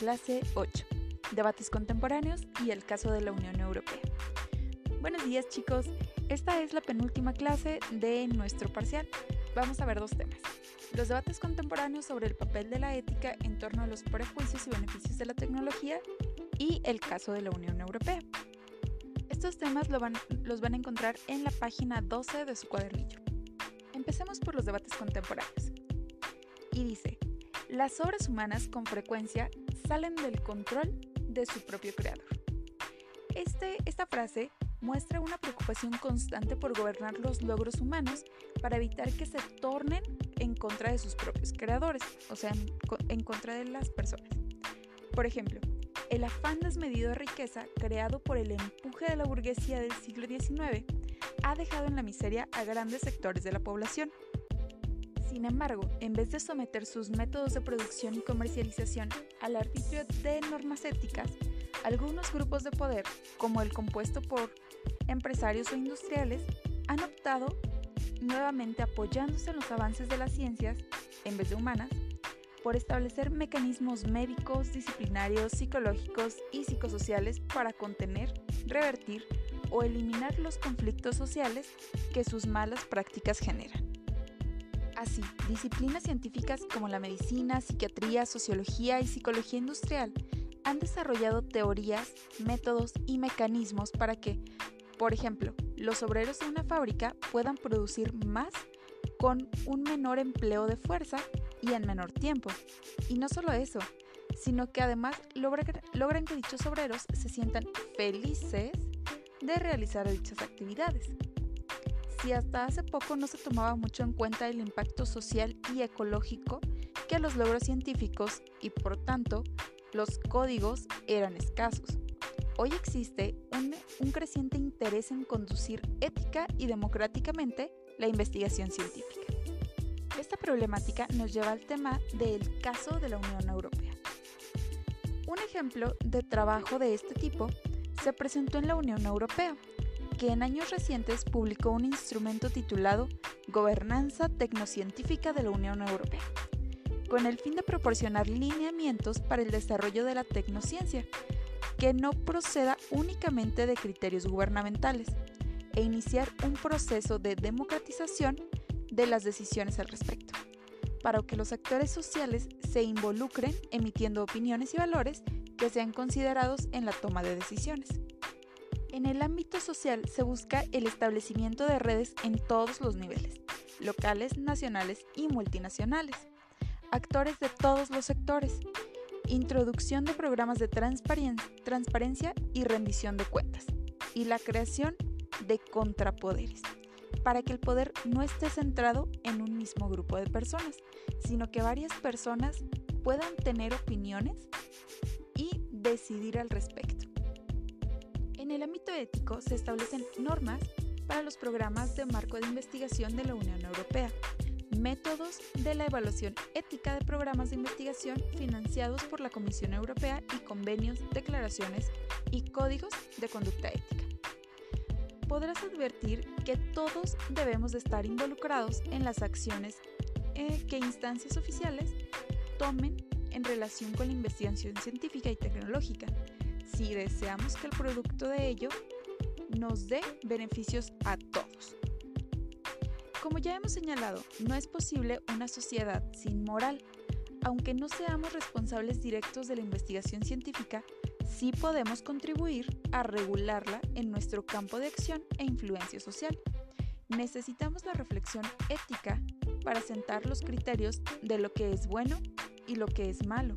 clase 8, debates contemporáneos y el caso de la Unión Europea. Buenos días chicos, esta es la penúltima clase de nuestro parcial. Vamos a ver dos temas. Los debates contemporáneos sobre el papel de la ética en torno a los prejuicios y beneficios de la tecnología y el caso de la Unión Europea. Estos temas los van a encontrar en la página 12 de su cuadernillo. Empecemos por los debates contemporáneos. Y dice, las obras humanas con frecuencia salen del control de su propio creador. Este, esta frase muestra una preocupación constante por gobernar los logros humanos para evitar que se tornen en contra de sus propios creadores, o sea, en, en contra de las personas. Por ejemplo, el afán desmedido de riqueza creado por el empuje de la burguesía del siglo XIX ha dejado en la miseria a grandes sectores de la población. Sin embargo, en vez de someter sus métodos de producción y comercialización al arbitrio de normas éticas, algunos grupos de poder, como el compuesto por empresarios o industriales, han optado, nuevamente apoyándose en los avances de las ciencias, en vez de humanas, por establecer mecanismos médicos, disciplinarios, psicológicos y psicosociales para contener, revertir o eliminar los conflictos sociales que sus malas prácticas generan. Así, disciplinas científicas como la medicina, psiquiatría, sociología y psicología industrial han desarrollado teorías, métodos y mecanismos para que, por ejemplo, los obreros de una fábrica puedan producir más con un menor empleo de fuerza y en menor tiempo. Y no solo eso, sino que además logran, que dichos obreros se sientan felices de realizar dichas actividades si hasta hace poco no se tomaba mucho en cuenta el impacto social y ecológico que los logros científicos y por tanto los códigos eran escasos. Hoy existe un, un creciente interés en conducir ética y democráticamente la investigación científica. Esta problemática nos lleva al tema del caso de la Unión Europea. Un ejemplo de trabajo de este tipo se presentó en la Unión Europea, que en años recientes publicó un instrumento titulado Gobernanza Tecnocientífica de la Unión Europea, con el fin de proporcionar lineamientos para el desarrollo de la tecnociencia, que no proceda únicamente de criterios gubernamentales, e iniciar un proceso de democratización de las decisiones al respecto, para que los actores sociales se involucren emitiendo opiniones y valores que sean considerados en la toma de decisiones. En el ámbito social se busca el establecimiento de redes en todos los niveles, locales, nacionales y multinacionales, actores de todos los sectores, introducción de programas de transparencia y rendición de cuentas, y la creación de contrapoderes, para que el poder no esté centrado en un mismo grupo de personas, sino que varias personas puedan tener opiniones y decidir al respecto. En el ámbito ético se establecen normas para los programas de marco de investigación de la Unión Europea, métodos de la evaluación ética de programas de investigación financiados por la Comisión Europea y convenios, declaraciones y códigos de conducta ética. Podrás advertir que todos debemos de estar involucrados en las acciones eh, que instancias oficiales tomen en relación con la investigación científica y tecnológica, si deseamos que el producto de ello nos dé beneficios a todos. Como ya hemos señalado, no es posible una sociedad sin moral. Aunque no seamos responsables directos de la investigación científica, sí podemos contribuir a regularla en nuestro campo de acción e influencia social. Necesitamos la reflexión ética para sentar los criterios de lo que es bueno y lo que es malo.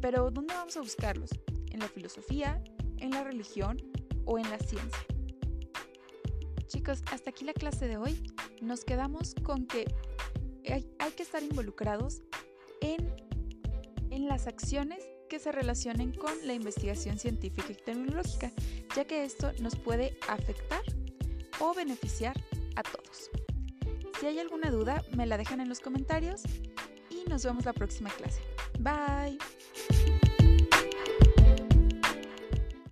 Pero ¿dónde vamos a buscarlos? En la filosofía, en la religión o en la ciencia. Chicos, hasta aquí la clase de hoy. Nos quedamos con que hay, que estar involucrados en, en las acciones que se relacionen con la investigación científica y tecnológica, ya que esto nos puede afectar o beneficiar a todos. Si hay alguna duda, me la dejan en los comentarios y nos vemos la próxima clase. Bye.